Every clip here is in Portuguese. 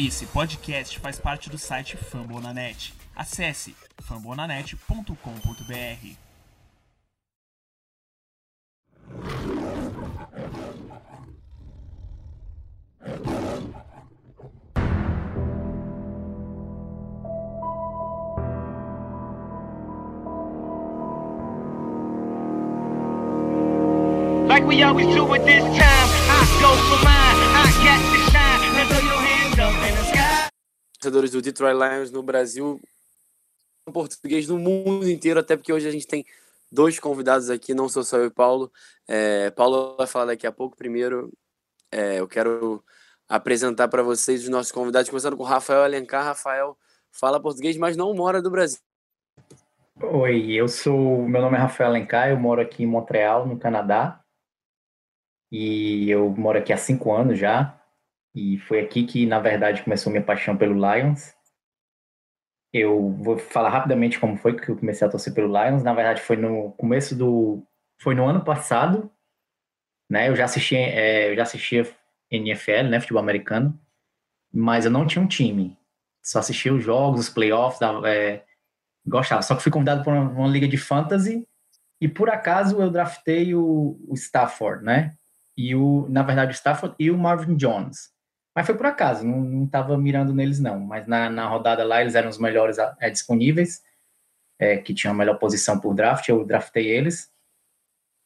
Esse podcast faz parte do site Fambonanet. Acesse fambonanet.com.br. Like we always do at this time, I go for mine, I the shine. Torcedores do Detroit Lions no Brasil, português no mundo inteiro, até porque hoje a gente tem dois convidados aqui, não sou só eu e Paulo. É, Paulo vai falar daqui a pouco. Primeiro, é, eu quero apresentar para vocês os nossos convidados, começando com Rafael Alencar. Rafael fala português, mas não mora do Brasil. Oi, eu sou. Meu nome é Rafael Alencar, eu moro aqui em Montreal, no Canadá. E eu moro aqui há cinco anos já. E foi aqui que, na verdade, começou minha paixão pelo Lions. Eu vou falar rapidamente como foi que eu comecei a torcer pelo Lions. Na verdade, foi no começo do. Foi no ano passado. Né? Eu já assistia, é, eu já assistia NFL, né? Futebol americano. Mas eu não tinha um time. Só assistia os jogos, os playoffs, é, gostava. Só que fui convidado para uma, uma liga de fantasy e por acaso eu draftei o, o Stafford, né? E o, na verdade, o Stafford e o Marvin Jones. Mas foi por acaso, não, não tava mirando neles não. Mas na, na rodada lá eles eram os melhores é, disponíveis, é, que tinham a melhor posição por draft, eu draftei eles.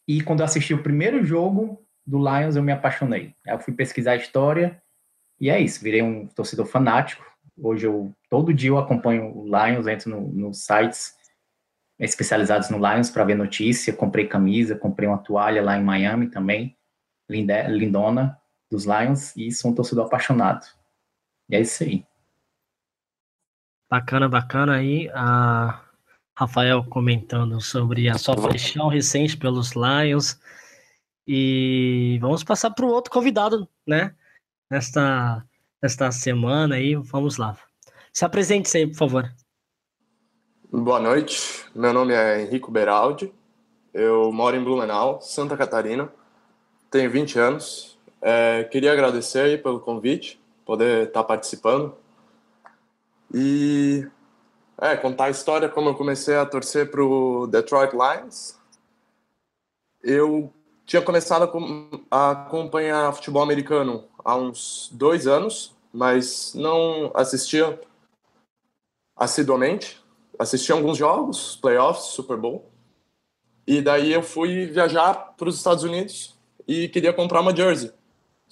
E quando eu assisti o primeiro jogo do Lions, eu me apaixonei. Eu fui pesquisar a história e é isso, virei um torcedor fanático. Hoje eu todo dia eu acompanho o Lions, entro nos no sites especializados no Lions para ver notícia, comprei camisa, comprei uma toalha lá em Miami também, lindona dos Lions e sou um torcedor apaixonado. E é isso aí. Bacana, bacana aí. A Rafael comentando sobre a sua paixão recente pelos Lions. E vamos passar para o outro convidado, né? Nesta, nesta semana aí. Vamos lá. Se apresente aí, por favor. Boa noite, meu nome é Henrico Beraldi, eu moro em Blumenau, Santa Catarina, tenho 20 anos. É, queria agradecer aí pelo convite, poder estar participando e é, contar a história como eu comecei a torcer para o Detroit Lions. Eu tinha começado a acompanhar futebol americano há uns dois anos, mas não assistia assiduamente assisti alguns jogos, playoffs, Super Bowl. E daí eu fui viajar para os Estados Unidos e queria comprar uma jersey.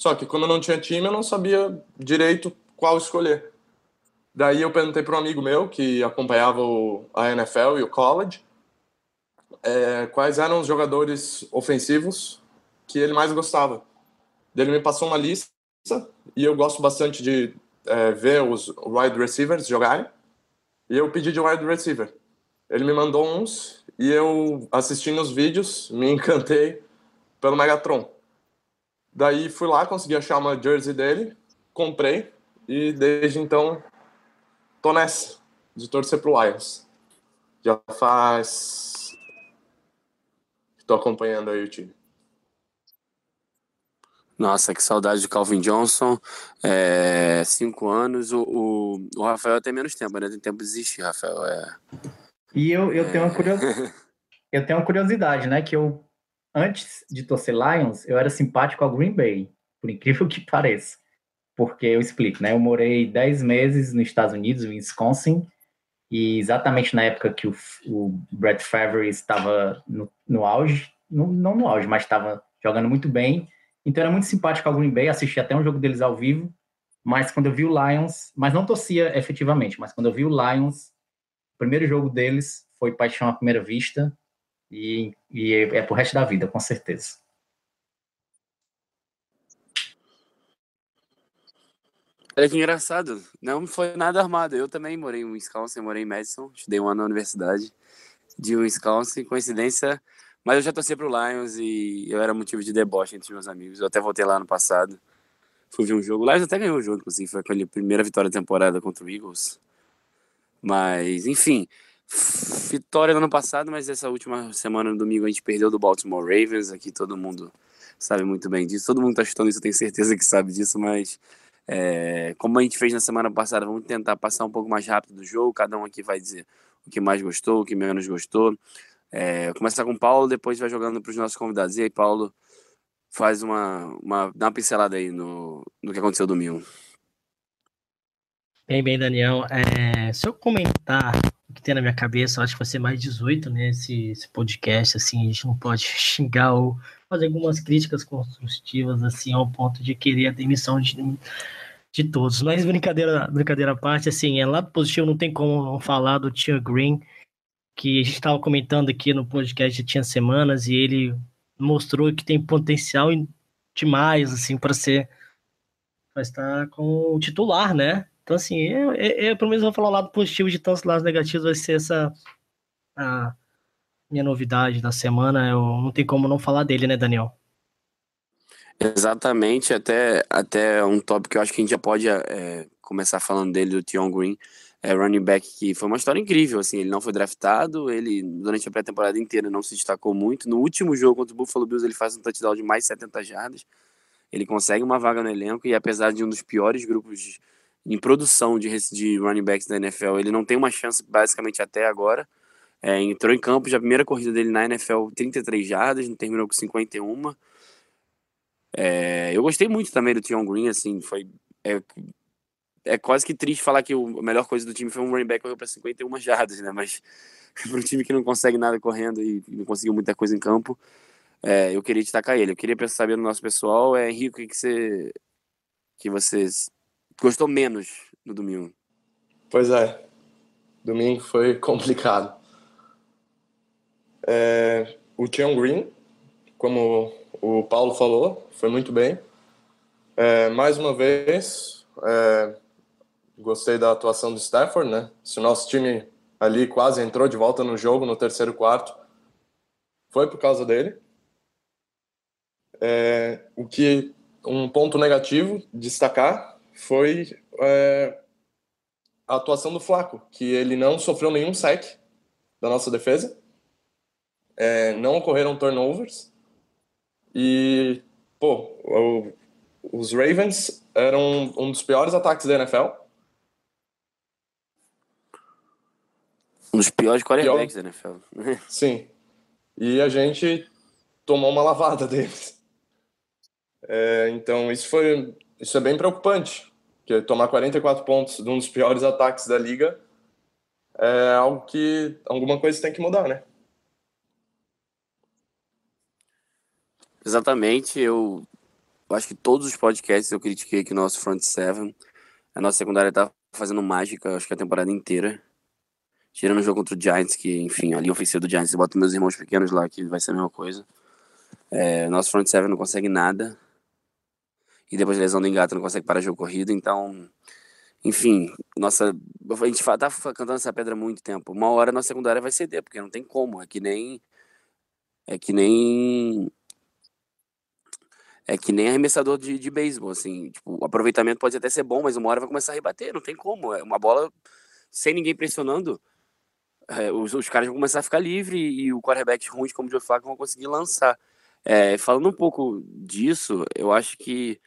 Só que como eu não tinha time, eu não sabia direito qual escolher. Daí eu perguntei para um amigo meu que acompanhava o, a NFL e o college é, quais eram os jogadores ofensivos que ele mais gostava. Ele me passou uma lista e eu gosto bastante de é, ver os wide receivers jogarem. E eu pedi de wide receiver. Ele me mandou uns e eu, assistindo os vídeos, me encantei pelo Megatron. Daí fui lá, consegui achar uma jersey dele, comprei e desde então tô nessa de torcer pro Lions. Já faz. Tô acompanhando aí o time. Nossa, que saudade de Calvin Johnson. É, cinco anos. O, o, o, Rafael tem menos tempo, né? Tem tempo de desistir, Rafael. É... E eu, eu, tenho uma curiosidade, eu tenho uma curiosidade, né? Que eu, antes de torcer Lions, eu era simpático ao Green Bay, por incrível que pareça. Porque eu explico, né? Eu morei dez meses nos Estados Unidos, Wisconsin, e exatamente na época que o, o Brett Favre estava no, no auge, no, não no auge, mas estava jogando muito bem então era muito simpático ao Green Bay, assisti até um jogo deles ao vivo, mas quando eu vi o Lions, mas não torcia efetivamente, mas quando eu vi o Lions, o primeiro jogo deles foi paixão à primeira vista e, e é, é pro resto da vida, com certeza. Olha que engraçado, não foi nada armado. Eu também morei em Wisconsin, morei em Madison, estudei um ano na universidade de Wisconsin. Coincidência, mas eu já torci pro Lions e eu era motivo de deboche entre meus amigos. Eu até voltei lá no passado. Fui ver um jogo. O Lions até ganhou o jogo, inclusive. Foi aquela primeira vitória da temporada contra o Eagles. Mas, enfim. Vitória no ano passado, mas essa última semana, no domingo, a gente perdeu do Baltimore Ravens. Aqui todo mundo sabe muito bem disso. Todo mundo tá chutando isso, eu tenho certeza que sabe disso, mas É, como a gente fez na semana passada, vamos tentar passar um pouco mais rápido do jogo. Cada um aqui vai dizer o que mais gostou, o que menos gostou. É, começar com o Paulo, depois vai jogando para os nossos convidados. E aí, Paulo, faz uma, uma dá uma pincelada aí no, no que aconteceu domingo. Bem, bem, Daniel. É, se eu comentar o que tem na minha cabeça, acho que vai ser mais 18, né? Esse, podcast, assim, a gente não pode xingar ou fazer algumas críticas construtivas, assim, ao ponto de querer a demissão de, de todos. Mas brincadeira, brincadeira à parte, assim, é lado positivo, não tem como não falar do Tia Green, que a gente estava comentando aqui no podcast tinha semanas e ele mostrou que tem potencial demais, assim, para ser, para estar com o titular, né? Então, assim, eu, eu, eu, pelo menos vou falar o lado positivo de tantos lados negativos, vai ser essa a minha novidade da semana. Eu não tem como não falar dele, né, Daniel? Exatamente, até, até um tópico que eu acho que a gente já pode é, começar falando dele, do Tion Green, é, running back, que foi uma história incrível, assim, ele não foi draftado, ele durante a pré-temporada inteira não se destacou muito, no último jogo contra o Buffalo Bills ele faz um touchdown de mais 70 jardas, ele consegue uma vaga no elenco e apesar de um dos piores grupos em produção de, de running backs da NFL. Ele não tem uma chance basicamente até agora. É, entrou em campo, já a primeira corrida dele na NFL, 33 jardas, não terminou com 51. É, eu gostei muito também do Tion Green, assim, foi é, é quase que triste falar que o, a melhor coisa do time foi um running back correu para 51 jardas, né? Mas para um time que não consegue nada correndo e não conseguiu muita coisa em campo, é, eu queria destacar ele. Eu queria saber do nosso pessoal, é Henrique, que, que você que vocês gostou menos no domingo? Pois é, domingo foi complicado. É, o Tian Green, como o Paulo falou, foi muito bem. É, mais uma vez, é, gostei da atuação do Stafford, né? Se o nosso time ali quase entrou de volta no jogo no terceiro quarto, foi por causa dele. É, o que um ponto negativo destacar foi é, a atuação do Flaco, que ele não sofreu nenhum sec da nossa defesa, é, não ocorreram turnovers e, pô, o, os Ravens eram um dos piores ataques da NFL. Um dos piores quarterbacks Pior. da NFL. Sim. E a gente tomou uma lavada deles. É, então, isso foi isso é bem preocupante. Tomar 44 pontos de um dos piores ataques da liga é algo que alguma coisa tem que mudar, né? Exatamente, eu acho que todos os podcasts eu critiquei que o nosso front seven, a nossa secundária tá fazendo mágica, acho que a temporada inteira. Tirando o jogo contra o Giants, que, enfim, a linha ofensiva do Giants, eu boto meus irmãos pequenos lá, que vai ser a mesma coisa. É, nosso front seven não consegue nada e depois lesão do Engato não consegue parar jogo corrido, então, enfim, nossa, a gente tá cantando essa pedra há muito tempo. Uma hora nossa secundária vai ceder, porque não tem como, é que nem é que nem é que nem arremessador de, de beisebol, assim, tipo, o aproveitamento pode até ser bom, mas uma hora vai começar a rebater, não tem como, é uma bola sem ninguém pressionando, é, os, os caras vão começar a ficar livre e o quarterback ruim como o Joe Flacco vão conseguir lançar. É, falando um pouco disso, eu acho que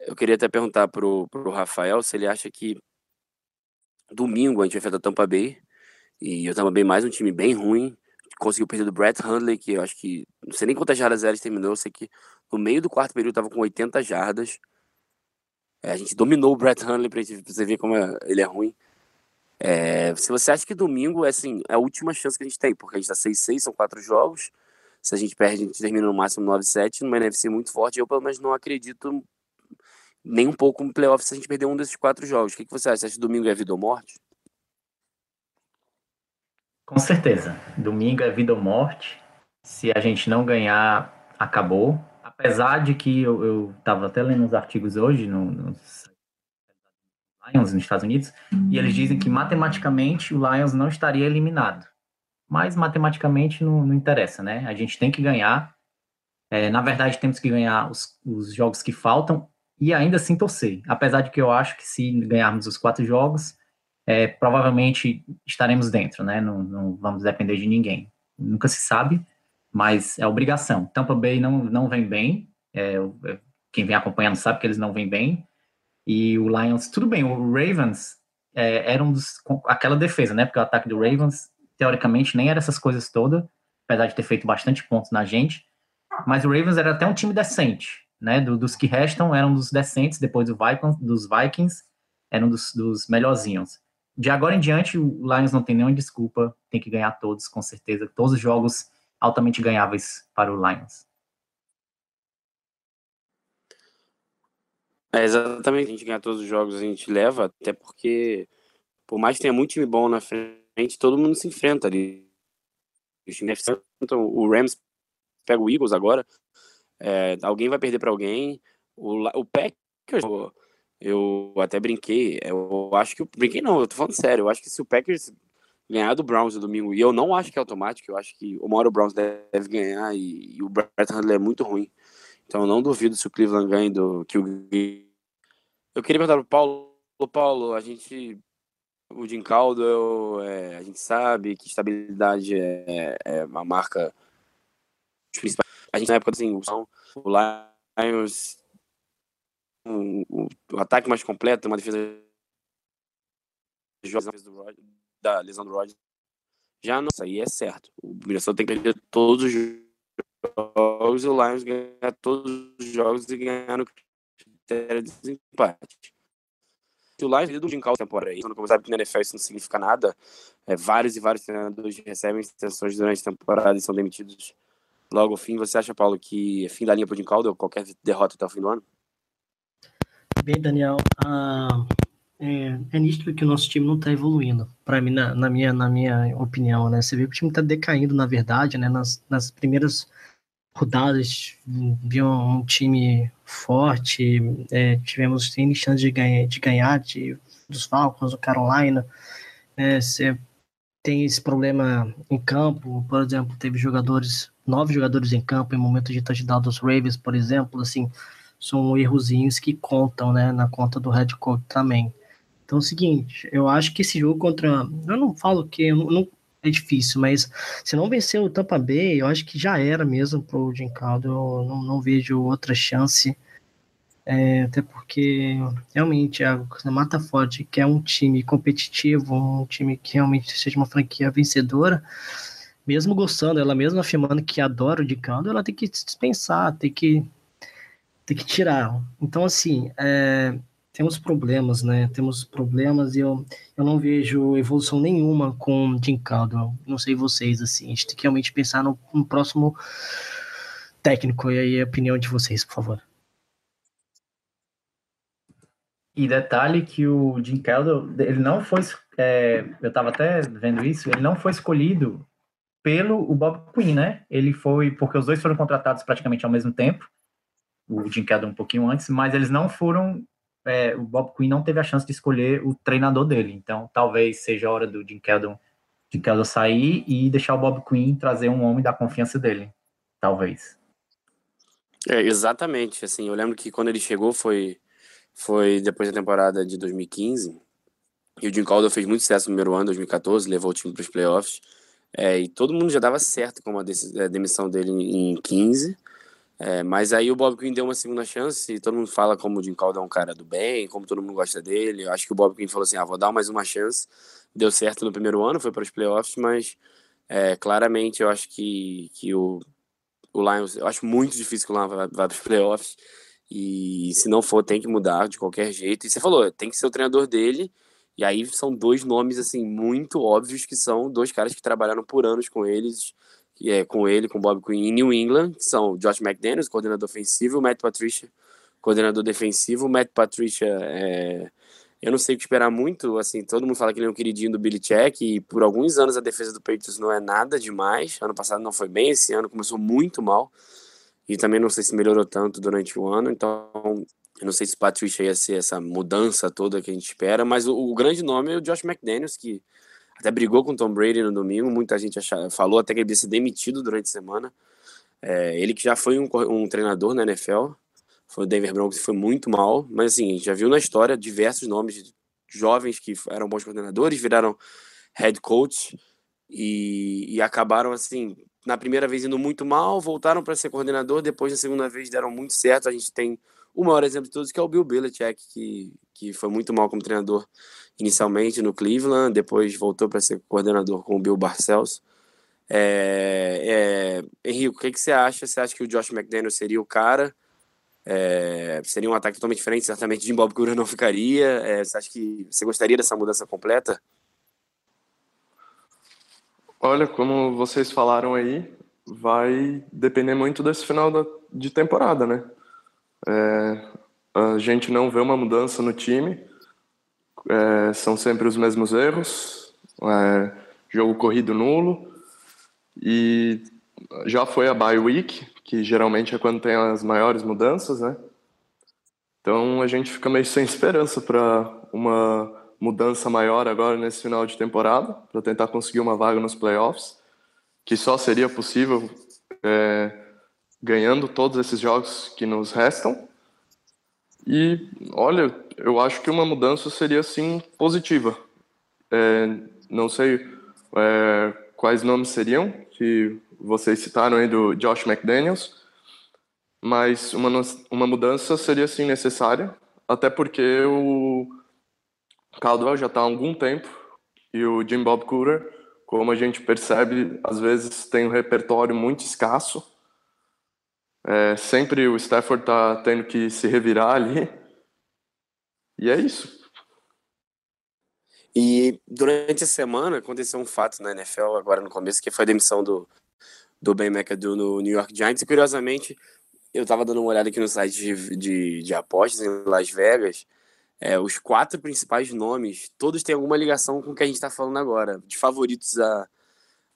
eu queria até perguntar pro, pro Rafael se ele acha que domingo a gente vai enfrentar Tampa Bay. E o Tampa Bay mais um time bem ruim. Conseguiu perder do Brett Hundley, que eu acho que. Não sei nem quantas jardas eles terminou. Eu sei que no meio do quarto período tava com 80 jardas. É, a gente dominou o Brett Hundley pra você ver como é, ele é ruim. É, se você acha que domingo é, assim, é a última chance que a gente tem, porque a gente tá 6-6, são quatro jogos. Se a gente perde, a gente termina no máximo 9-7, numa NFC muito forte. Eu, pelo menos, não acredito nem um pouco no playoff se a gente perder um desses quatro jogos. O que, que você acha? Você acha que domingo é vida ou morte? Com certeza. Domingo é vida ou morte. Se a gente não ganhar, acabou. Apesar de que eu estava até lendo uns artigos hoje no, no Lions nos Estados Unidos, e eles dizem que matematicamente o Lions não estaria eliminado. Mas matematicamente não, não interessa, né? A gente tem que ganhar. É, na verdade, temos que ganhar os, os jogos que faltam e ainda assim torcer. Apesar de que eu acho que se ganharmos os quatro jogos, é, provavelmente estaremos dentro, né? Não, não, vamos depender de ninguém. Nunca se sabe, mas é obrigação. Tampa Bay não, não vem bem, é, é quem vem acompanhando sabe que eles não vêm bem, E o Lions, tudo bem, o Ravens é, era um dos, aquela defesa, né? Porque o ataque do Ravens, teoricamente, nem era essas coisas todas, apesar de ter feito bastante pontos na gente. Mas o Ravens era até um time decente, né? Do, dos que restam eram dos decentes, depois do Vikings, dos Vikings, eram dos, dos melhorzinhos. De agora em diante, o Lions não tem nenhuma desculpa, tem que ganhar todos, com certeza. Todos os jogos altamente ganháveis para o Lions. É exatamente, a gente ganhar todos os jogos a gente leva, até porque, por mais que tenha muito time bom na frente, todo mundo se enfrenta ali. O Rams pega o Eagles agora, é, alguém vai perder para alguém. O, o Packers, eu até brinquei, eu acho que. Brinquei não, eu tô falando sério, eu acho que se o Packers ganhar do Browns no domingo, e eu não acho que é automático, eu acho que uma hora o Browns deve ganhar e, e o Brett Hundley é muito ruim. Então eu não duvido se o Cleveland ganha do que o Eu queria perguntar pro Paulo, Paulo, a gente o Jim Caldwell, é, a gente sabe que estabilidade é, é uma marca. A gente na época assim, o Lions um, o, ataque mais completo, uma defesa da lesão do Rodgers. Já não, isso aí é certo. O Minnesota tem que perder todos os jogos e o Lions ganhar todos os jogos e ganhar no critério de desempate. Se o Lions do Caldwell temporada aí, quando que na NFL isso não significa nada, é, vários e vários treinadores recebem extensões durante a temporada e são demitidos logo ao fim. Você acha, Paulo, que é fim da linha Jim Caldwell, qualquer derrota até o fim do ano? Bem, Daniel, ah, é, é nítido que o nosso time não está evoluindo, para mim, na, na, minha, na minha opinião, né? Você vê que o time está decaindo, na verdade, né? Nas, nas primeiras rodadas, viu um time forte, é, tivemos tem chance de ganhar, de ganhar de, dos Falcons, do Carolina, né? Você tem esse problema em campo, por exemplo, teve jogadores, nove jogadores em campo em momento de touchdown dos Ravens, por exemplo, assim, são errozinhos que contam, né, na conta do head coach também. Então é o seguinte, eu acho que esse jogo contra. Eu não falo que não, não, é difícil, mas se não vencer o Tampa Bay, eu acho que já era mesmo pro Jim Caldo. Eu não, não vejo outra chance. É, até porque realmente a Mata Forte, que é um time competitivo, um time que realmente seja uma franquia vencedora, mesmo gostando, ela mesmo afirmando que adora o de Caldo, ela tem que dispensar, tem que, tem que tirar. Então, assim, é, temos problemas, né? Temos problemas e eu, eu não vejo evolução nenhuma com Jim Caldwell. Não sei vocês, assim. A gente tem que realmente pensar no, no próximo técnico. E aí a opinião de vocês, por favor. E detalhe que o Jim Caldwell, ele não foi, é, eu estava até vendo isso, ele não foi escolhido pelo o Bob Quinn, né? Ele foi, porque os dois foram contratados praticamente ao mesmo tempo, o Jim Caldwell um pouquinho antes, mas eles não foram é, o Bob Quinn não teve a chance de escolher o treinador dele. Então, talvez seja a hora do Jim Keldon, Jim Keldon sair e deixar o Bob Quinn trazer um homem da confiança dele. Talvez. É, exatamente. Assim, eu lembro que quando ele chegou foi, foi depois da temporada de 2015. E o Jim Caldwell fez muito sucesso no primeiro ano, 2014, levou o time para os playoffs. É, e todo mundo já dava certo com a é, demissão dele em 15. É, mas aí o Bob Quinn deu uma segunda chance e todo mundo fala como o Jim Calder é um cara do bem, como todo mundo gosta dele. Eu acho que o Bob Quinn falou assim, ah, vou dar mais uma chance. Deu certo no primeiro ano, foi para os playoffs, mas é, claramente eu acho que, que o, o Lions, eu acho muito difícil que o Lions vá, vá para os playoffs e se não for tem que mudar de qualquer jeito. E você falou, tem que ser o treinador dele. E aí são dois nomes assim muito óbvios que são dois caras que trabalharam por anos com eles é com ele, com Bob Quinn em New England, que são Josh McDaniels, coordenador ofensivo, Matt Patricia, coordenador defensivo. Matt Patricia, é... eu não sei o que esperar muito, assim, todo mundo fala que ele é um queridinho do Billy Check, e por alguns anos a defesa do Patriots não é nada demais. Ano passado não foi bem, esse ano começou muito mal, e também não sei se melhorou tanto durante o ano, então eu não sei se o Patricia ia ser essa mudança toda que a gente espera, mas o, o grande nome é o Josh McDaniels, que até brigou com o Tom Brady no domingo, muita gente achava, falou até que ele ia ser demitido durante a semana. É, ele que já foi um, um, treinador na NFL, foi o Denver Broncos e foi muito mal, mas assim, a gente já viu na história diversos nomes de jovens que eram bons coordenadores, viraram head coach e, e acabaram assim, na primeira vez indo muito mal, voltaram para ser coordenador, depois na segunda vez deram muito certo. A gente tem o maior exemplo de todos que é o Bill Belichick, que, que foi muito mal como treinador inicialmente no Cleveland, depois voltou para ser coordenador com o Bill Barcelos. É, é, Henrique, o que, que você acha? Você acha que o Josh McDaniel seria o cara? É, seria um ataque totalmente diferente, certamente Jim Bob Cura não ficaria. É, você acha que você gostaria dessa mudança completa? Olha, como vocês falaram aí, vai depender muito desse final da, de temporada, né? É, a gente não vê uma mudança no time, é, são sempre os mesmos erros, é, jogo corrido nulo, e já foi a bye week, que geralmente é quando tem as maiores mudanças, né? Então a gente fica meio sem esperança para uma mudança maior agora nesse final de temporada, para tentar conseguir uma vaga nos playoffs, que só seria possível é, ganhando todos esses jogos que nos restam. E olha, eu acho que uma mudança seria sim positiva. É, não sei é, quais nomes seriam que vocês citaram aí do Josh McDaniels, mas uma, uma mudança seria sim necessária, até porque o Caldwell já está há algum tempo e o Jim Bob Cooter, como a gente percebe, às vezes tem um repertório muito escasso. É, sempre o Stafford está tendo que se revirar ali. E é isso. E durante a semana aconteceu um fato na NFL, agora no começo, que foi a demissão do, do Ben McAdoo no New York Giants. E curiosamente, eu estava dando uma olhada aqui no site de, de, de apostas em Las Vegas é, os quatro principais nomes, todos têm alguma ligação com o que a gente está falando agora, de favoritos a,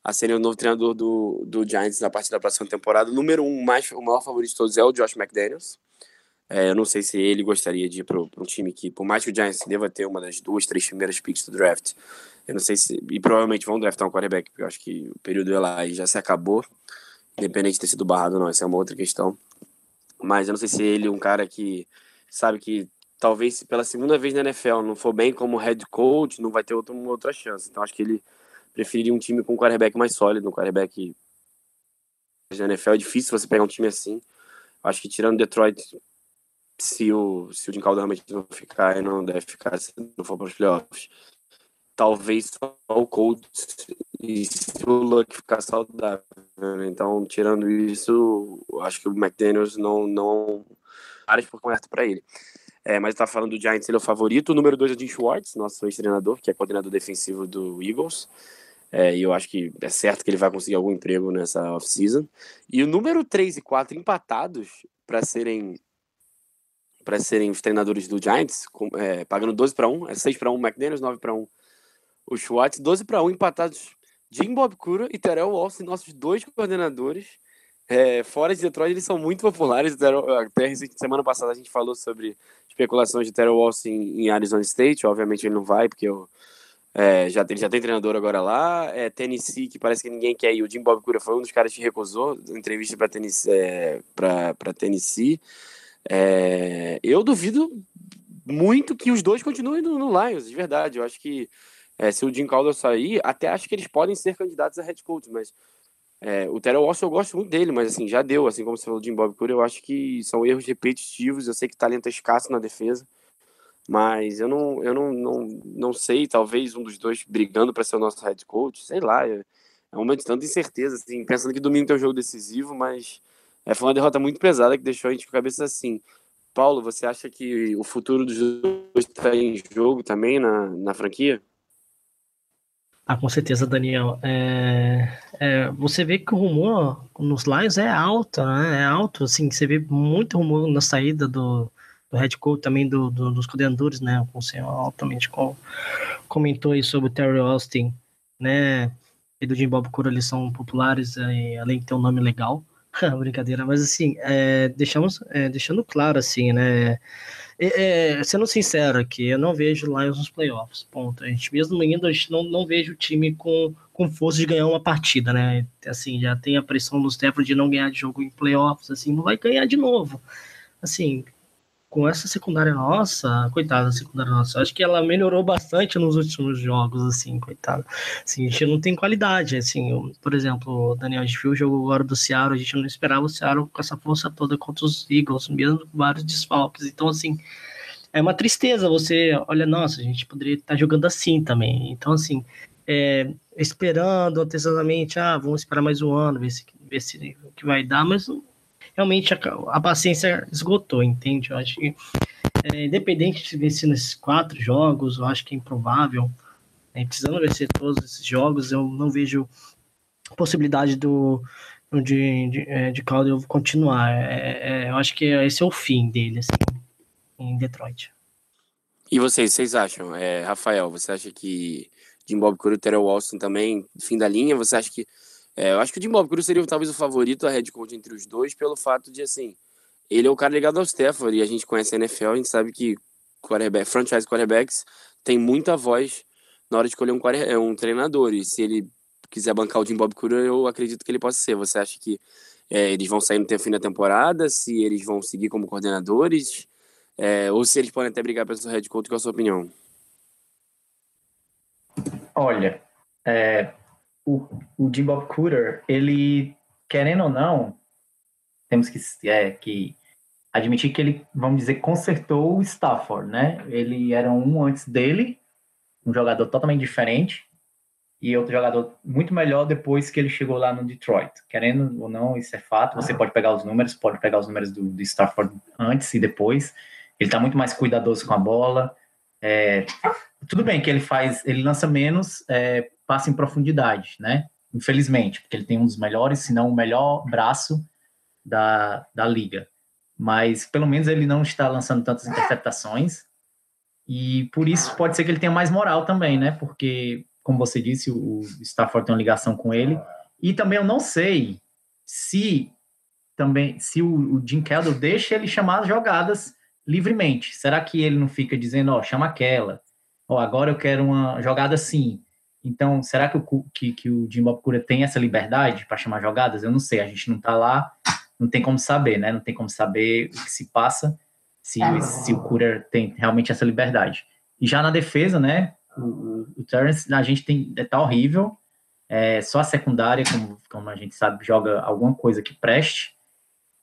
a serem o novo treinador do, do Giants na parte da próxima temporada. O número um, mais, o maior favorito de todos é o Josh McDaniels. É, eu não sei se ele gostaria de ir para um time que, por mais que o Giants deva ter uma das duas, três primeiras picks do draft, eu não sei se. E provavelmente vão draftar um quarterback, porque eu acho que o período lá já se acabou, independente de ter sido barrado ou não, essa é uma outra questão. Mas eu não sei se ele é um cara que sabe que talvez pela segunda vez na NFL não for bem como head coach, não vai ter outra, outra chance. Então acho que ele preferiria um time com um quarterback mais sólido, um quarterback na NFL é difícil você pegar um time assim. Acho que tirando Detroit, se o, se o Jim realmente não ficar, não deve ficar se não for para os playoffs. Talvez só o Colts e se o Luck ficar saudável. Né? Então, tirando isso, acho que o McDaniels não, não áreas por completo para ele. É, mas tá falando do Giants, ele é o favorito. O número 2 é o Jim Schwartz, nosso ex-treinador, que é coordenador defensivo do Eagles. É, e eu acho que é certo que ele vai conseguir algum emprego nessa off-season. E o número 3 e 4 empatados para serem para serem os treinadores do Giants, com, é, pagando 12 para 1, é 6 para 1 McDaniels, 9 para 1 o Schwartz, 12 para 1 empatados Jim Bob Cura e Terrell Walsh, nossos dois coordenadores. É, fora de Detroit, eles são muito populares. Até semana passada a gente falou sobre especulações de Terrell Walsh em, em, Arizona State. Obviamente ele não vai, porque eu, é, já, ele já tem treinador agora lá. É, Tennessee, que parece que ninguém quer ir. O Jim Bob Cura foi um dos caras que recusou entrevista para Tennessee. É, pra, Tennessee. É, eu duvido muito que os dois continuem no, no Lions, de verdade. Eu acho que é, se o Jim Caldwell sair, até acho que eles podem ser candidatos a head coach, mas é, o Terrell Walsh eu gosto muito dele, mas assim, já deu, assim como você falou de Bob Cura, eu acho que são erros repetitivos, eu sei que talento é escasso na defesa, mas eu não, eu não, não, não sei, talvez um dos dois brigando para ser o nosso head coach, sei lá, é, é um momento de tanta incerteza, assim, pensando que domingo tem um jogo decisivo, mas é, foi uma derrota muito pesada que deixou a gente com a cabeça assim. Paulo, você acha que o futuro dos dois está em jogo também na, na franquia? Ah, com certeza, Daniel. É, é, você vê que o rumor nos Lions é alto, né? É alto, assim, você vê muito rumor na saída do, do head coach, também do, do, dos coordenadores, né? O senhor altamente com, comentou aí sobre o Terry Austin, né? E do Jim Bob Cura, eles são populares, é, além de ter um nome legal. Brincadeira, mas assim, é, deixamos, é, deixando claro, assim, né? É, é, sendo sincero aqui, eu não vejo Lions nos playoffs. Ponto. A gente, mesmo indo, a gente não, não vejo o time com, com força de ganhar uma partida, né? Assim, já tem a pressão do Stafford de não ganhar de jogo em playoffs, assim, não vai ganhar de novo. Assim, com essa secundária nossa, coitada da secundária nossa, acho que ela melhorou bastante nos últimos jogos, assim, coitada. Assim, a gente não tem qualidade, assim, por exemplo, o Daniel de Fio jogou agora do Seattle, a gente não esperava o Seattle com essa força toda contra os Eagles, mesmo com vários desfalques, então, assim, é uma tristeza você, olha, nossa, a gente poderia estar jogando assim também, então, assim, é, esperando antecipadamente, ah, vamos esperar mais um ano, ver se, ver se que vai dar, mas realmente a, a paciência esgotou, entende? Eu acho que, é, independente de vencer nesses quatro jogos, eu acho que é improvável. Né? Precisando vencer todos esses jogos, eu não vejo possibilidade do de, de, é, de Caldwell continuar. É, é, eu acho que esse é o fim dele, assim, em Detroit. E vocês, vocês acham? É, Rafael, você acha que Jim Bob Cura e Terrell Austin também, fim da linha? Você acha que é, eu acho que o Jim Bob Cruz seria talvez o favorito a head coach entre os dois, pelo fato de, assim, ele é o cara ligado ao Stafford e a gente conhece a NFL, a gente sabe que quarterback, franchise quarterbacks tem muita voz na hora de escolher um, é, um treinador. E se ele quiser bancar o Jim Bob Cura, eu acredito que ele possa ser. Você acha que é, eles vão sair no fim da temporada? Se eles vão seguir como coordenadores? É, ou se eles podem até brigar pelo head coach? Qual a sua opinião? Olha, é, o, o Jim Bob Cooter, ele, querendo ou não, temos que, é, que admitir que ele, vamos dizer, consertou o Stafford, né? Ele era um antes dele, um jogador totalmente diferente, e outro jogador muito melhor depois que ele chegou lá no Detroit. Querendo ou não, isso é fato. Você pode pegar os números, pode pegar os números do, do Stafford antes e depois. Ele está muito mais cuidadoso com a bola. É, tudo bem que ele faz, ele lança menos é, passe em profundidade, né? Infelizmente, porque ele tem um dos melhores, se não o melhor braço da, da liga. Mas pelo menos ele não está lançando tantas interceptações. E por isso pode ser que ele tenha mais moral também, né? Porque, como você disse, o Stafford tem uma ligação com ele. E também eu não sei se também se o, Jim Keldor deixa ele chamar as jogadas livremente. Será que ele não fica dizendo, ó, oh, chama aquela, ó, oh, agora eu quero uma jogada assim. Então, será que o, que, que o Jim Bob Cura tem essa liberdade para chamar jogadas? Eu não sei, a gente não está lá, não tem como saber, né? Não tem como saber o que se passa, se, se o Cura tem realmente essa liberdade. E já na defesa, né? O, o, o Terrence, a gente tem, tá horrível, é, só a secundária, como, como a gente sabe, joga alguma coisa que preste,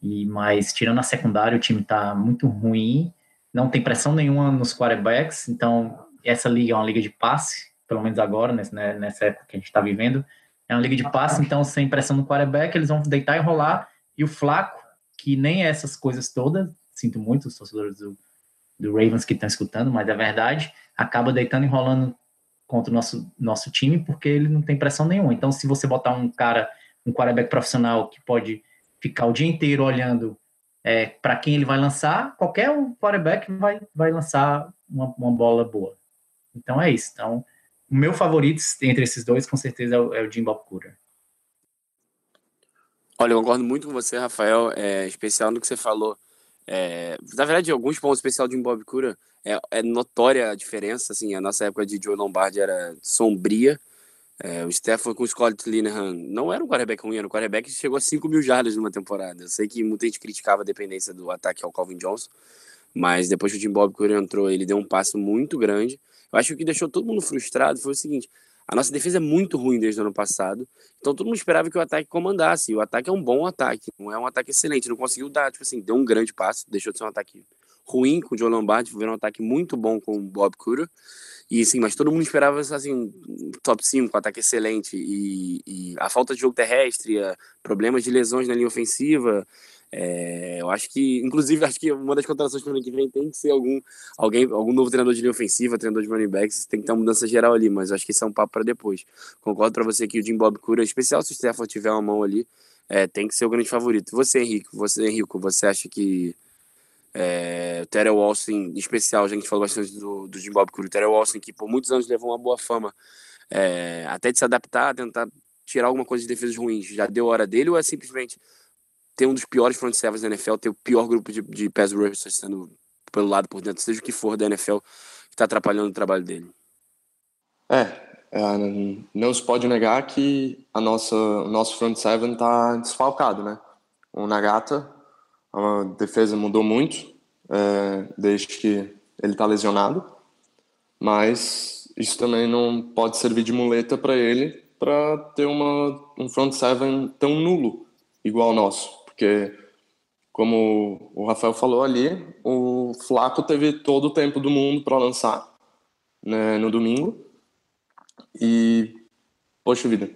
e mas tirando a secundária, o time está muito ruim, não tem pressão nenhuma nos quarterbacks, então essa liga é uma liga de passe, pelo menos agora, né, nessa época que a gente está vivendo. É uma liga de passe, então sem pressão no quarterback, eles vão deitar e rolar. E o Flaco, que nem essas coisas todas, sinto muito os torcedores do, do Ravens que estão escutando, mas é verdade, acaba deitando e rolando contra o nosso, nosso time porque ele não tem pressão nenhuma. Então, se você botar um cara, um quarterback profissional que pode ficar o dia inteiro olhando é, para quem ele vai lançar, qualquer um quarterback vai, vai lançar uma, uma bola boa. Então é isso. Então, o meu favorito entre esses dois, com certeza, é o, é o Jim Bob Cooter. Olha, eu concordo muito com você, Rafael, é, especial no que você falou. É, na verdade, alguns pontos especial de Bob Cura é, é, notória a diferença. Assim, a nossa época de Joe Lombardi era sombria. É, o Stefan com o Scott Linehan não era um quarterback ruim, era um quarterback que chegou a 5 mil jardas numa temporada. Eu sei que muita gente criticava a dependência do ataque ao Calvin Johnson, mas depois que o Jim Bob Cura entrou, ele deu um passo muito grande. Eu acho que o que deixou todo mundo frustrado foi o seguinte: a nossa defesa é muito ruim desde o ano passado, então todo mundo esperava que o ataque comandasse. E o ataque é um bom ataque, não é um ataque excelente, não conseguiu dar, tipo assim, deu um grande passo, deixou de ser um ataque ruim com o Joe Lombardi, virou um ataque muito bom com o Bob Cura. E sim, mas todo mundo esperava assim, top 5, ataque excelente. E, e a falta de jogo terrestre, problemas de lesões na linha ofensiva, é, eu acho que, inclusive, acho que uma das contratações para o ano que vem tem que ser algum, alguém, algum novo treinador de linha ofensiva, treinador de running backs, tem que ter uma mudança geral ali, mas acho que isso é um papo para depois. Concordo para você que o Jim Bob Cura, especial se o Stafford tiver uma mão ali, é, tem que ser o grande favorito. Você, Henrique, você, Henrico, você acha que é, o Terrell Austin, em especial, a gente falou bastante do, do Jim Bob Cura, o Terrell Austin, que por muitos anos levou uma boa fama, é, até de se adaptar, tentar tirar alguma coisa de defesas ruins, já deu hora dele ou é simplesmente ter um dos piores front sevens da NFL, ter o pior grupo de, de pass rushers sendo pelo lado por dentro, seja o que for da NFL, que está atrapalhando o trabalho dele. É, é, não se pode negar que a nossa, o nosso front seven está desfalcado, né? O Nagata, a defesa mudou muito, é, desde que ele está lesionado, mas isso também não pode servir de muleta para ele para ter uma, um front seven tão nulo igual ao nosso, porque como o Rafael falou ali, o Flaco teve todo o tempo do mundo para lançar né, no domingo. E poxa vida,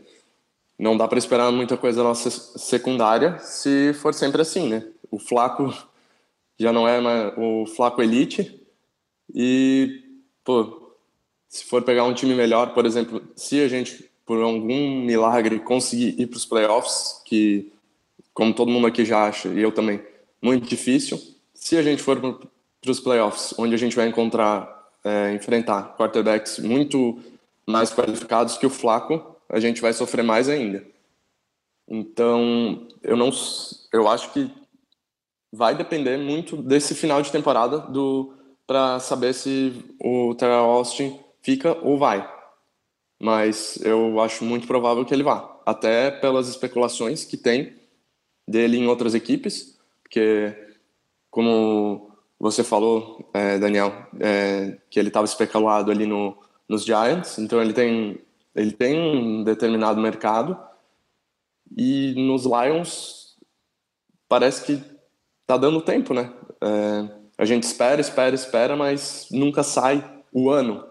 não dá para esperar muita coisa da nossa secundária se for sempre assim, né? O Flaco já não é mais o Flaco Elite e pô, se for pegar um time melhor, por exemplo, se a gente por algum milagre conseguir ir para os playoffs, que como todo mundo aqui já acha e eu também, muito difícil. Se a gente for para os playoffs, onde a gente vai encontrar é, enfrentar quarterbacks muito mais qualificados que o Flaco, a gente vai sofrer mais ainda. Então, eu não, eu acho que vai depender muito desse final de temporada do para saber se o Terrell Austin fica ou vai. Mas eu acho muito provável que ele vá, até pelas especulações que tem dele em outras equipes, porque como você falou, é, Daniel, é, que ele estava especulado ali no, nos Giants, então ele tem ele tem um determinado mercado e nos Lions parece que tá dando tempo, né? É, a gente espera, espera, espera, mas nunca sai o ano.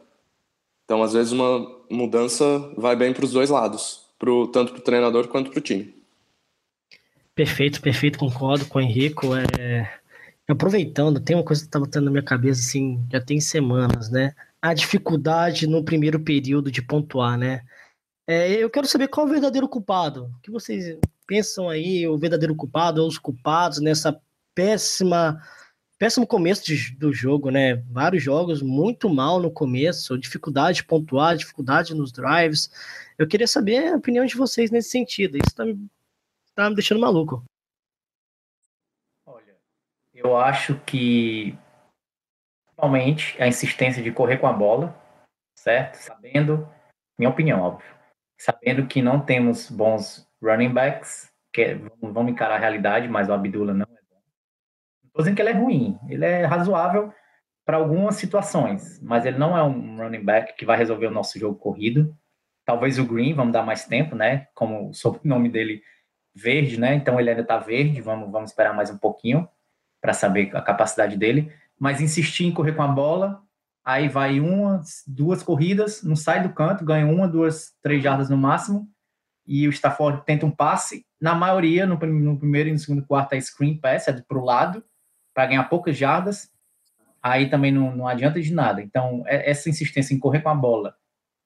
Então, às vezes, uma mudança vai bem para os dois lados, pro, tanto para o treinador quanto para o time. Perfeito, perfeito, concordo com o Henrico. É... Aproveitando, tem uma coisa que estava tendo na minha cabeça, assim, já tem semanas, né? A dificuldade no primeiro período de pontuar, né? É, eu quero saber qual é o verdadeiro culpado. O que vocês pensam aí, o verdadeiro culpado ou os culpados nessa péssima péssimo começo de, do jogo, né? Vários jogos muito mal no começo, dificuldade de pontuar, dificuldade nos drives. Eu queria saber a opinião de vocês nesse sentido. Isso tá me, tá me deixando maluco. Olha, eu acho que principalmente a insistência de correr com a bola, certo? Sabendo, minha opinião, óbvio, sabendo que não temos bons running backs, que é, vamos encarar a realidade, mas o Abdullah não estou dizendo que ele é ruim, ele é razoável para algumas situações, mas ele não é um running back que vai resolver o nosso jogo corrido. Talvez o Green, vamos dar mais tempo, né? Como o sobrenome dele verde, né? Então ele ainda está verde, vamos, vamos esperar mais um pouquinho para saber a capacidade dele. Mas insistir em correr com a bola, aí vai uma, duas corridas, não sai do canto, ganha uma, duas, três jardas no máximo, e o Stafford tenta um passe. Na maioria, no, no primeiro e no segundo quarto, é screen pass, é para o lado, para ganhar poucas jardas. Aí também não, não adianta de nada. Então, é, essa insistência em correr com a bola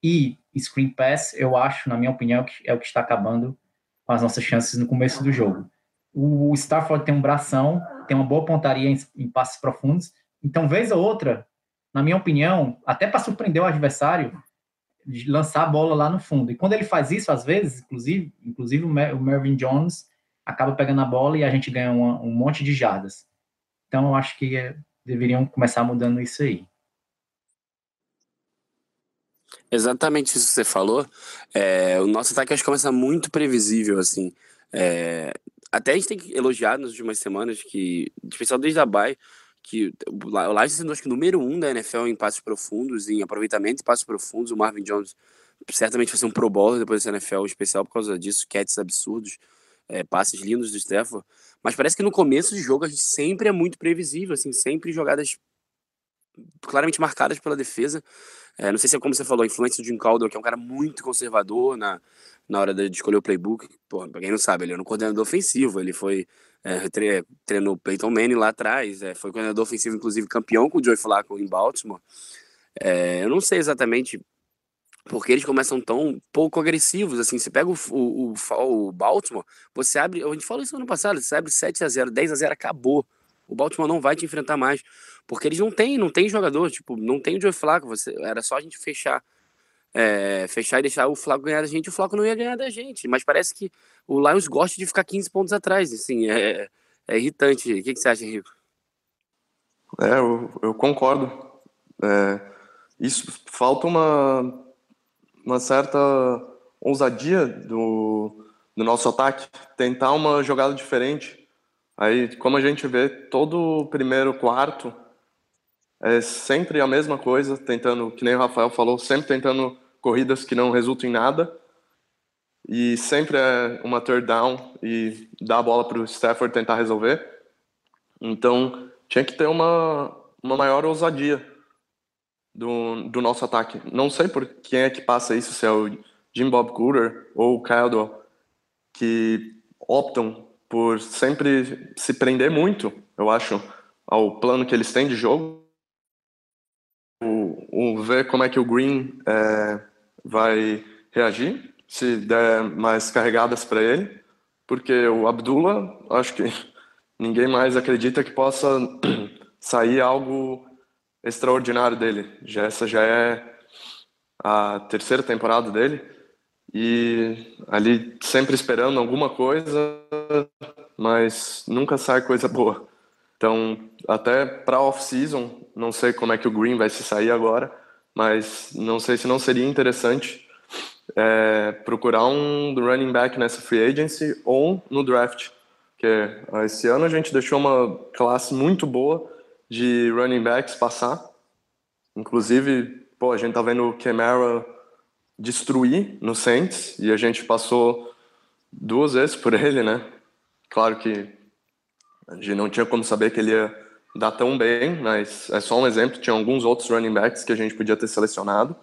e screen pass, eu acho, na minha opinião, é o que está acabando com as nossas chances no começo do jogo. O Stafford tem um bração, tem uma boa pontaria em, em passes profundos. Então, vez ou outra, na minha opinião, até para surpreender o adversário, lançar a bola lá no fundo. E quando ele faz isso, às vezes, inclusive, inclusive o Mervyn Jones acaba pegando a bola e a gente ganha uma, um monte de jardas. Então, eu acho que é, deveriam começar mudando isso aí. Exatamente isso que você falou. É, o nosso ataque acho que começa muito previsível, assim. É, até a gente tem que elogiar nas últimas semanas que, especial desde a Bay, que o Lions sendo acho que número um da NFL em passos profundos, em aproveitamento de passos profundos. O Marvin Jones certamente vai ser um pro bowler depois dessa NFL especial por causa disso, catches absurdos, é, passes lindos do Stafford. Mas parece que no começo de jogo a gente sempre é muito previsível, assim, sempre jogadas claramente marcadas pela defesa. É, não sei se é como você falou, a influência do Jim Caldwell, que é um cara muito conservador na, na hora de escolher o playbook. Pô, pra quem não sabe, ele é um coordenador ofensivo, ele foi é, tre treinou o Peyton Manning lá atrás, é, foi coordenador ofensivo, inclusive campeão com o Joey Flacco em Baltimore. Eu não sei exatamente porque eles começam tão pouco agressivos, assim, você pega o, o, o, o Baltimore, você abre, a gente falou isso no ano passado, você abre 7 a 0 10 a 0 acabou. O Baltimore não vai te enfrentar mais, porque eles não têm, não tem jogador, tipo, não tem o Joey Flacco, você, era só a gente fechar é, fechar e deixar o Flávio ganhar da gente, o Flávio não ia ganhar da gente. Mas parece que o Lions gosta de ficar 15 pontos atrás. Assim, é, é irritante. O que, que você acha, Henrico? É, eu, eu concordo. É, isso falta uma, uma certa ousadia do, do nosso ataque, tentar uma jogada diferente. Aí, como a gente vê, todo o primeiro quarto é sempre a mesma coisa, tentando, que nem o Rafael falou, sempre tentando corridas que não resultam em nada. E sempre é uma third down e dar a bola para o Stafford tentar resolver. Então, tinha que ter uma, uma maior ousadia do, do nosso ataque. Não sei por quem é que passa isso, se é o Jim Bob Cooter ou o Caldwell, que optam por sempre se prender muito, eu acho, ao plano que eles têm de jogo. O, o ver como é que o Green é, vai reagir, se der mais carregadas para ele, porque o Abdullah, acho que ninguém mais acredita que possa sair algo extraordinário dele. Já essa já é a terceira temporada dele e ali sempre esperando alguma coisa, mas nunca sai coisa boa. Então, até para off-season, não sei como é que o Green vai se sair agora, mas não sei se não seria interessante é, procurar um running back nessa free agency ou no draft, porque esse ano a gente deixou uma classe muito boa de running backs passar. Inclusive, pô, a gente tá vendo o Camara destruir no Saints e a gente passou duas vezes por ele, né? Claro que a gente não tinha como saber que ele ia dar tão bem, mas é só um exemplo. Tinha alguns outros running backs que a gente podia ter selecionado.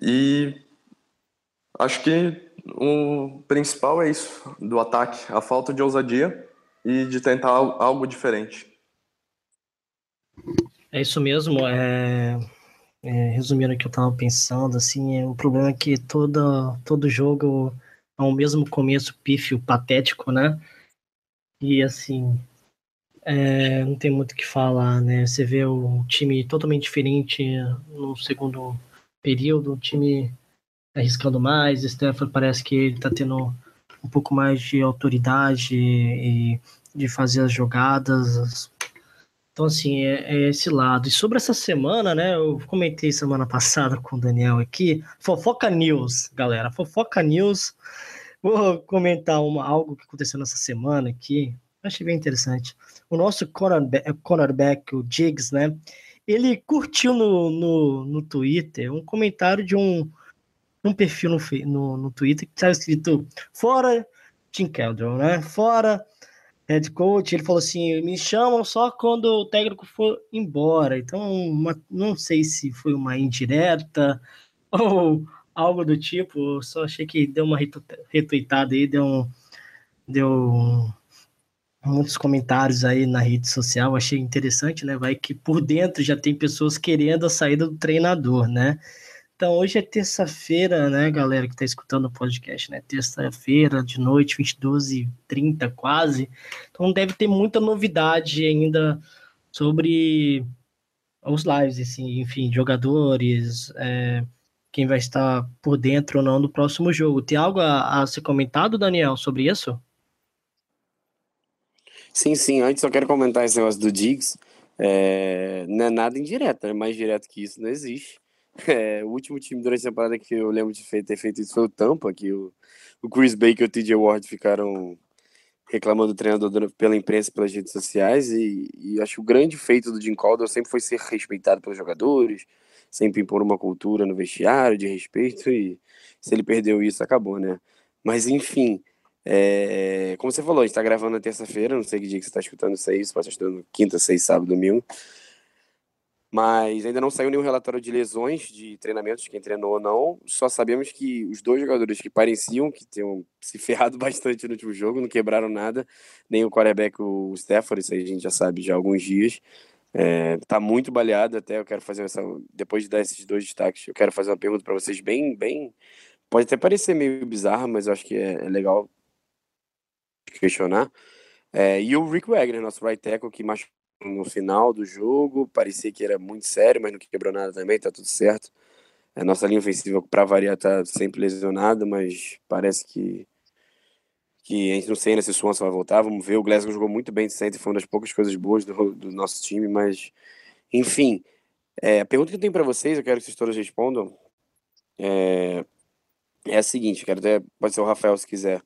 E acho que o principal é isso do ataque, a falta de ousadia e de tentar algo diferente. É isso mesmo. É, é, resumindo o que eu estava pensando, assim, é, o problema é que todo, todo jogo é o mesmo começo pífio, patético, né? E assim, é, não tem muito o que falar, né? Você vê o time totalmente diferente no segundo período, o time arriscando mais, Stefan parece que ele tá tendo um pouco mais de autoridade e de fazer as jogadas, então, assim, é, é, esse lado. E sobre essa semana, né? Eu comentei semana passada com o Daniel aqui. Fofoca News, galera. Fofoca News. Vou comentar uma, algo que aconteceu nessa semana aqui. Achei bem interessante. O nosso cornerback, cornerback o Diggs, né? Ele curtiu no, no, no Twitter um comentário de um, um perfil no, no, no Twitter que estava escrito fora Tim Keldon, né? Fora head coach, ele falou assim: me chamam só quando o técnico for embora. Então, uma, não sei se foi uma indireta ou algo do tipo. Só achei que deu uma retuitada aí, deu, um, deu muitos comentários aí na rede social. Achei interessante, né? Vai que por dentro já tem pessoas querendo a saída do treinador, né? Então, hoje é terça-feira, né, galera que está escutando o podcast, né? Terça-feira, de noite, 22 e 30 quase. Então, deve ter muita novidade ainda sobre os lives, assim, enfim, jogadores, é, quem vai estar por dentro ou não do próximo jogo. Tem algo a, a ser comentado, Daniel, sobre isso? Sim, sim. Antes eu quero comentar esse negócio do Diggs. É, não é nada indireto, é mais direto que isso não existe. É, o último time durante a temporada que eu lembro de ter feito isso foi o Tampa, que o, o Chris Baker e o TJ Ward ficaram reclamando do treinador pela imprensa, pelas redes sociais, e, e acho que o grande feito do Jim Caldwell sempre foi ser respeitado pelos jogadores, sempre impor uma cultura no vestiário de respeito, e se ele perdeu isso, acabou, né? Mas enfim, é, como você falou, a gente tá gravando na terça-feira, não sei que dia que você tá escutando isso aí, você pode estar escutando quinta, seis, sábado, domingo mas ainda não saiu nenhum relatório de lesões de treinamentos, quem treinou ou não. Só sabemos que os dois jogadores que pareciam que tinham se ferrado bastante no último jogo, não quebraram nada, nem o quarterback, o Stafford, isso aí a gente já sabe já há alguns dias. É, tá muito baleado até, eu quero fazer essa, depois de dar esses dois destaques, eu quero fazer uma pergunta para vocês bem, bem, pode até parecer meio bizarro, mas eu acho que é, é legal questionar. É, e o Rick Wagner, nosso right tackle, que machucou no final do jogo, parecia que era muito sério, mas não quebrou nada também, tá tudo certo. A nossa linha ofensiva, para variar, tá sempre lesionada, mas parece que que a gente não sei ainda se o Swanson vai voltar, vamos ver. O Glasgow jogou muito bem de centro, foi uma das poucas coisas boas do, do nosso time, mas enfim. É, a pergunta que eu tenho para vocês, eu quero que vocês todos respondam, é, é a seguinte, quero até, pode ser o Rafael se quiser.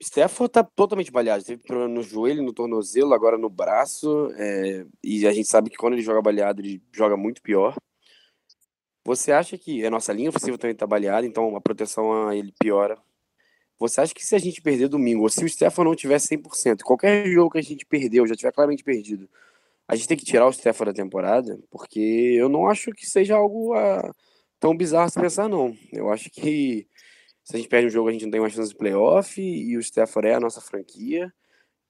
Stafford tá totalmente baleado. Teve problema no joelho, no tornozelo, agora no braço. É, e a gente sabe que quando ele joga baleado, ele joga muito pior. Você acha que a nossa linha ofensiva também tá baleada, então a proteção a ele piora. Você acha que se a gente perder domingo, ou se o Stefano não tiver 100%, qualquer jogo que a gente perdeu, já tiver claramente perdido, a gente tem que tirar o Stefano da temporada? Porque eu não acho que seja algo ah, tão bizarro se pensar, não. Eu acho que se a gente perde um jogo, a gente não tem uma chance de playoff, e o Stefano é a nossa franquia.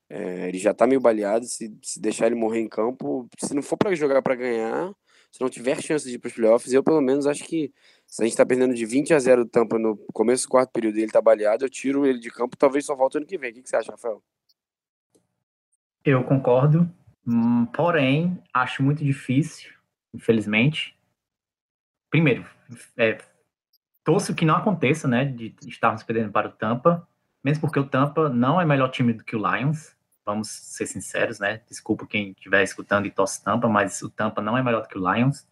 É, ele já tá meio baleado, se, se deixar ele morrer em campo, se não for para jogar para ganhar, se não tiver chance de ir para os playoffs, eu pelo menos acho que se a gente está perdendo de 20 a 0 do Tampa no começo do quarto período e ele tá baleado, eu tiro ele de campo, talvez só volte ano que vem. O que, que você acha, Rafael? Eu concordo, hum, porém, acho muito difícil, infelizmente. Primeiro, é, torço que não aconteça, né, de estarmos perdendo para o Tampa, mesmo porque o Tampa não é melhor time do que o Lions, vamos ser sinceros, né? Desculpa quem estiver escutando e torce Tampa, mas o Tampa não é melhor do que o Lions.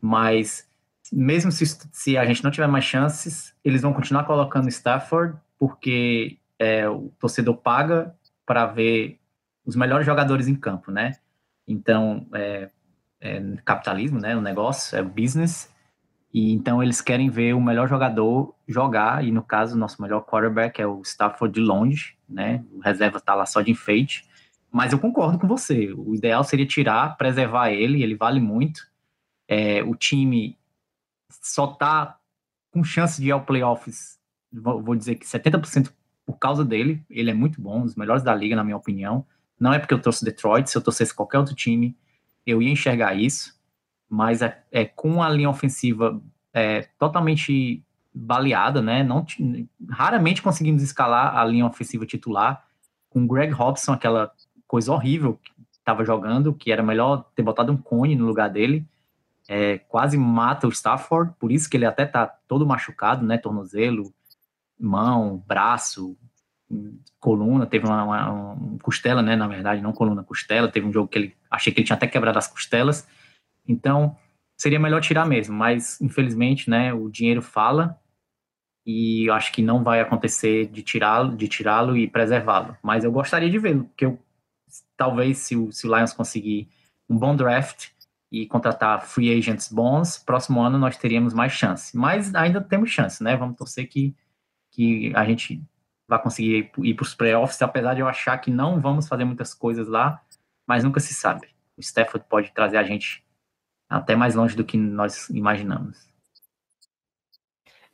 Mas mesmo se, se a gente não tiver mais chances, eles vão continuar colocando Stafford, porque é, o torcedor paga para ver os melhores jogadores em campo, né? Então, é, é capitalismo, né? O negócio é business. E então eles querem ver o melhor jogador jogar, e no caso, nosso melhor quarterback é o Stafford de longe, né? O reserva tá lá só de enfeite. Mas eu concordo com você. O ideal seria tirar, preservar ele, ele vale muito. É, o time só tá com chance de ir ao playoffs, vou dizer que 70% por causa dele. Ele é muito bom, um dos melhores da liga, na minha opinião. Não é porque eu torço Detroit, se eu torcesse qualquer outro time, eu ia enxergar isso mas é, é com a linha ofensiva é, totalmente baleada, né? Não, raramente conseguimos escalar a linha ofensiva titular com Greg Robson, aquela coisa horrível que estava jogando, que era melhor ter botado um cone no lugar dele. É, quase mata o Stafford, por isso que ele até tá todo machucado, né? Tornozelo, mão, braço, coluna, teve uma, uma um costela, né? Na verdade, não coluna, costela. Teve um jogo que ele achei que ele tinha até quebrado as costelas. Então, seria melhor tirar mesmo, mas infelizmente, né, o dinheiro fala e eu acho que não vai acontecer de tirá-lo, de tirá-lo e preservá-lo. Mas eu gostaria de vê-lo, porque eu, talvez se o, se o Lions conseguir um bom draft e contratar free agents bons, próximo ano nós teríamos mais chance. Mas ainda temos chance, né? Vamos torcer que, que a gente vai conseguir ir para os playoffs, apesar de eu achar que não vamos fazer muitas coisas lá, mas nunca se sabe. O Stafford pode trazer a gente até mais longe do que nós imaginamos.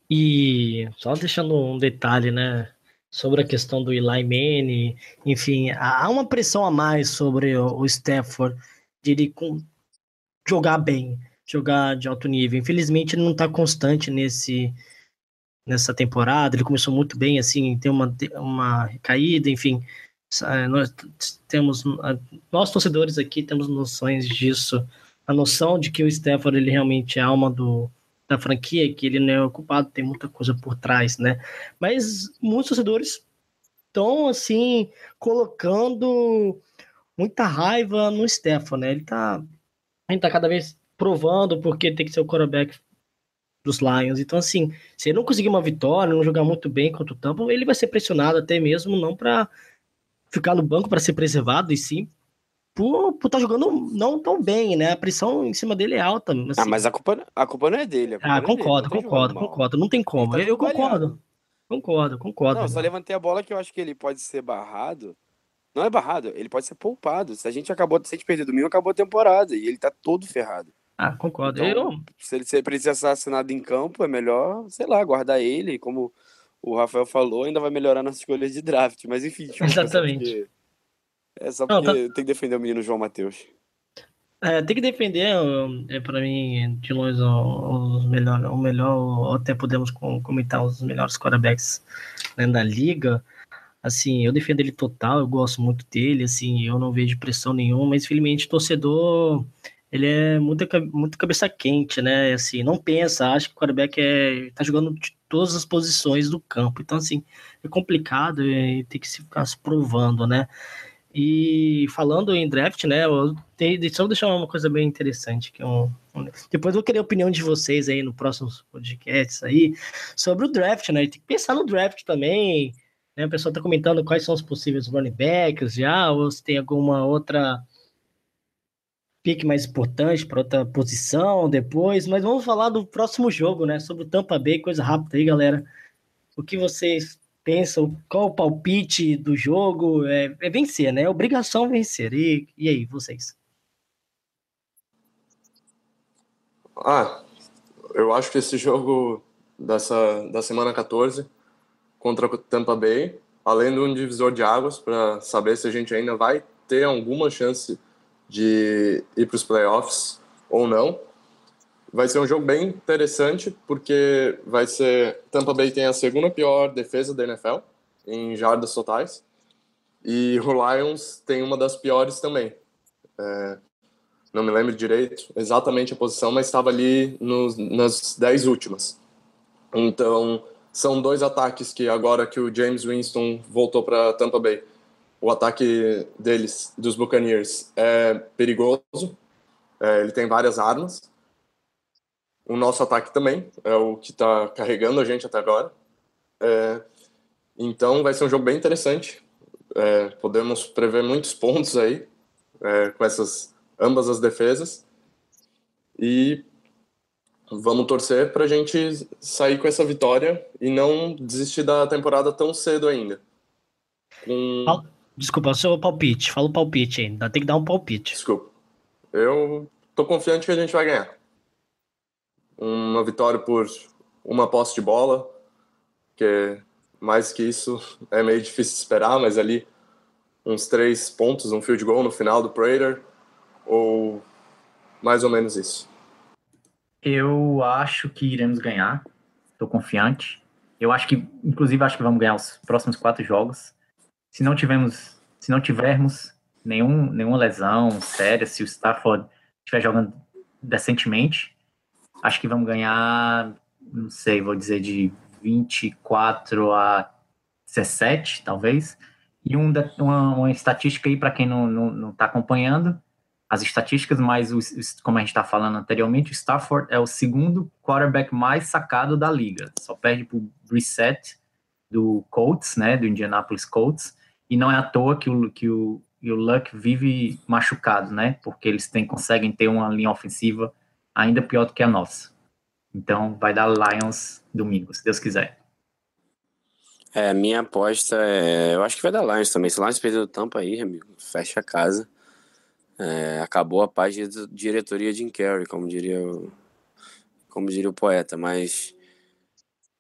E só deixando um detalhe, né, sobre a questão do Eli Manning, enfim, há uma pressão a mais sobre o Stafford de ele jogar bem, jogar de alto nível. Infelizmente ele não está constante nesse nessa temporada. Ele começou muito bem, assim, tem uma uma recaída, enfim. Nós temos nós torcedores aqui temos noções disso a noção de que o Stafford ele realmente é a alma do, da franquia, que ele não é ocupado, tem muita coisa por trás, né? Mas muitos torcedores estão, assim, colocando muita raiva no Stafford, né? Ele tá, ele tá cada vez provando porque tem que ser o quarterback dos Lions. Então, assim, se ele não conseguir uma vitória, não jogar muito bem contra o Tampa, ele vai ser pressionado até mesmo não para ficar no banco para ser preservado, e sim por estar tá jogando não tão bem, né? A pressão em cima dele é alta. Ah, assim. Ah, mas a culpa, a culpa não é dele. Ah, é concordo, dele, concordo, concordo. Não tem como. Tá eu, concordo. Concordo, concordo. Não, só levantei a bola que eu acho que ele pode ser barrado. Não é barrado, ele pode ser poupado. Se a gente acabou, se a gente perder domingo, acabou a temporada. E ele tá todo ferrado. Ah, concordo. Então, eu... Se ele, se ele precisa ser assassinado em campo, é melhor, sei lá, guardar ele. Como o Rafael falou, ainda vai melhorar nas escolhas de draft. Mas enfim. Exatamente. É só porque Não, tá... tem que defender o menino João Matheus. É, tem que defender, é, para mim, de longe, o, melhor, o melhor, até podemos comentar os melhores quarterbacks né, da liga. Assim, eu defendo ele total, eu gosto muito dele, assim, eu não vejo pressão nenhuma, mas infelizmente o torcedor, ele é muito, muito cabeça quente, né? Assim, não pensa, acha que o quarterback é, tá jogando de todas as posições do campo. Então, assim, é complicado e tem que se ficar se provando, né? E falando em draft, né, eu tenho, deixa eu deixar uma coisa bem interessante, que um, depois eu vou querer a opinião de vocês aí no próximo podcast aí, sobre o draft, né, tem que pensar no draft também, Né? O pessoal está comentando quais são os possíveis running backs já, ou se tem alguma outra pique mais importante para outra posição depois, mas vamos falar do próximo jogo, né? Sobre o Tampa Bay, coisa rápida aí, galera. O que vocês pensam? Qual o palpite do jogo? É, é vencer, né? É obrigação vencer. E, e aí, vocês? Ah, eu acho que esse jogo dessa, da semana 14 contra o Tampa Bay, além de um divisor de águas para saber se a gente ainda vai ter alguma chance de ir para os playoffs ou não. Vai ser um jogo bem interessante porque vai ser Tampa Bay tem a segunda pior defesa da NFL em jardas totais e o Lions tem uma das piores também. É, não me lembro direito exatamente a posição, mas estava ali nos, nas dez últimas. Então, são dois ataques que agora que o James Winston voltou para Tampa Bay, o ataque deles, dos Buccaneers, é perigoso. É, ele tem várias armas. O nosso ataque também é o que está carregando a gente até agora. É, então, vai ser um jogo bem interessante. É, podemos prever muitos pontos aí é, com essas ambas as defesas. E vamos torcer para a gente sair com essa vitória e não desistir da temporada tão cedo ainda. Com... Desculpa, o seu palpite. Fala o palpite ainda. Tem que dar um palpite. Desculpa. Eu tô confiante que a gente vai ganhar. Uma vitória por uma posse de bola, que mais que isso é meio difícil esperar, mas ali uns três pontos, um field goal no final do Prater, ou mais ou menos isso. Eu acho que iremos ganhar. Estou confiante. Eu acho que, inclusive, acho que vamos ganhar os próximos quatro jogos. Se não tivermos, se não tivermos nenhum, nenhuma lesão séria, se o Stafford estiver jogando decentemente, acho que vamos ganhar, não sei, vou dizer de 24 a 17, talvez. E um, uma, uma estatística aí para quem não está acompanhando, as estatísticas, mas como a gente está falando anteriormente, o Stafford é o segundo quarterback mais sacado da liga. Só perde para o Brissett do Colts, né, do Indianapolis Colts, e não é à toa que o, que o, o Luck vive machucado, né, porque eles têm, conseguem ter uma linha ofensiva ainda pior do que a nossa. Então vai dar Lions domingo, se Deus quiser. É, minha aposta é. Eu acho que vai dar Lions também. Se o Lions perder o Tampa aí, amigo, fecha a casa. É, acabou a paz de diretoria Jim Carrey, como diria o, como diria o poeta, mas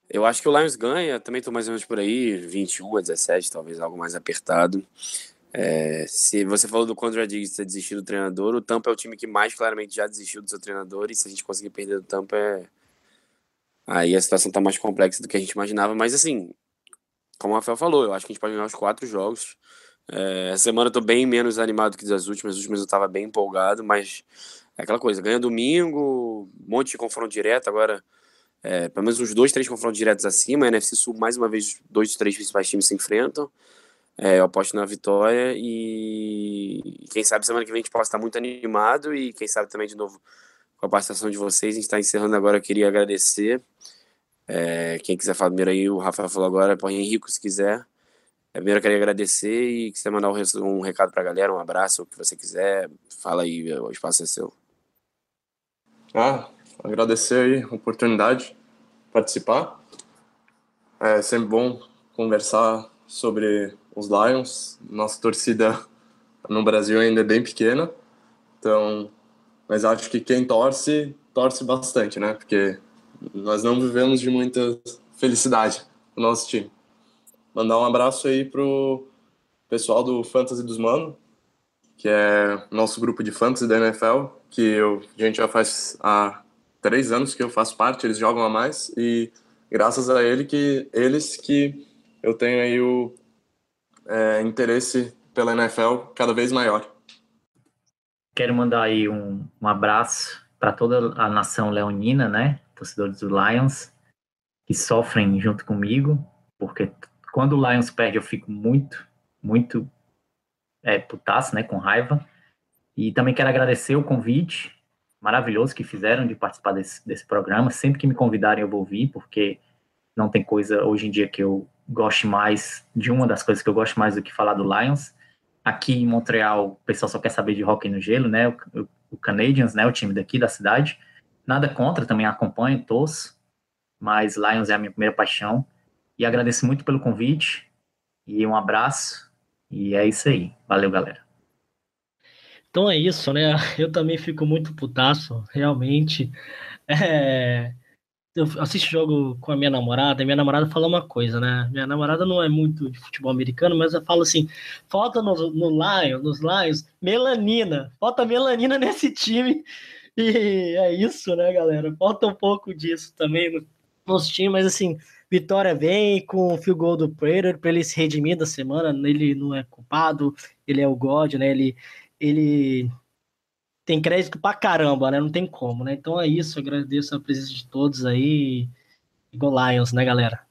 eu acho que o Lions ganha, também estou mais ou menos por aí, 21 a 17, talvez algo mais apertado. É, se você falou do Contra Diggs ter desistido do treinador, o Tampa é o time que mais claramente já desistiu do seu treinador, e se a gente conseguir perder do Tampa, é... aí a situação está mais complexa do que a gente imaginava, mas assim, como o Rafael falou, eu acho que a gente pode ganhar os quatro jogos. É, essa semana eu tô bem menos animado que das últimas. As últimas eu tava bem empolgado, mas é aquela coisa, ganha domingo, um monte de confronto direto, agora é, pelo menos uns dois, três confrontos diretos acima. A NFC Sul, mais uma vez, dois, três principais times se enfrentam. É, eu aposto na vitória e quem sabe semana que vem a gente possa estar muito animado e quem sabe também de novo com a participação de vocês. A gente está encerrando agora, eu queria agradecer. É, quem quiser falar primeiro aí, o Rafael falou agora, põe Henrico se quiser. Primeiro eu queria agradecer e quiser mandar um recado para a galera, um abraço, o que você quiser, fala aí, o espaço é seu. Ah, agradecer aí a oportunidade de participar. É sempre bom conversar sobre os Lions. Nossa torcida no Brasil ainda é bem pequena, então, mas acho que quem torce, torce bastante, né? Porque nós não vivemos de muita felicidade no nosso time. Mandar um abraço aí pro pessoal do Fantasy dos Mano, que é nosso grupo de fantasy da NFL, que eu, a gente já faz há três anos que eu faço parte, eles jogam a mais, e graças a ele que, eles que eu tenho aí o é, interesse pela NFL cada vez maior. Quero mandar aí um, um abraço para toda a nação leonina, né, torcedores do Lions, que sofrem junto comigo, porque quando o Lions perde, eu fico muito, muito é, putaço, né, com raiva. E também quero agradecer o convite maravilhoso que fizeram de participar desse, desse programa. Sempre que me convidarem, eu vou vir, porque não tem coisa hoje em dia que eu goste mais de uma das coisas que eu gosto mais do que falar do Lions. Aqui em Montreal, o pessoal só quer saber de hockey no gelo, né? O, o Canadiens, né? O time daqui da cidade. Nada contra, também acompanho, torço. Mas Lions é a minha primeira paixão. E agradeço muito pelo convite. E um abraço. E é isso aí. Valeu, galera. Então é isso, né? Eu também fico muito putaço, realmente. É... Eu assisto jogo com a minha namorada, e minha namorada fala uma coisa, né? Minha namorada não é muito de futebol americano, mas eu falo assim: falta no, no Lions, nos Lions, melanina. Falta melanina nesse time. E é isso, né, galera? Falta um pouco disso também no, nos times, mas assim, Vitória vem com o fio gol do Prater para ele se redimir da semana. Ele não é culpado, ele é o God, né? Ele, ele tem crédito pra caramba, né? Não tem como, né? Então é isso, agradeço a presença de todos aí. Go Lions, né, galera?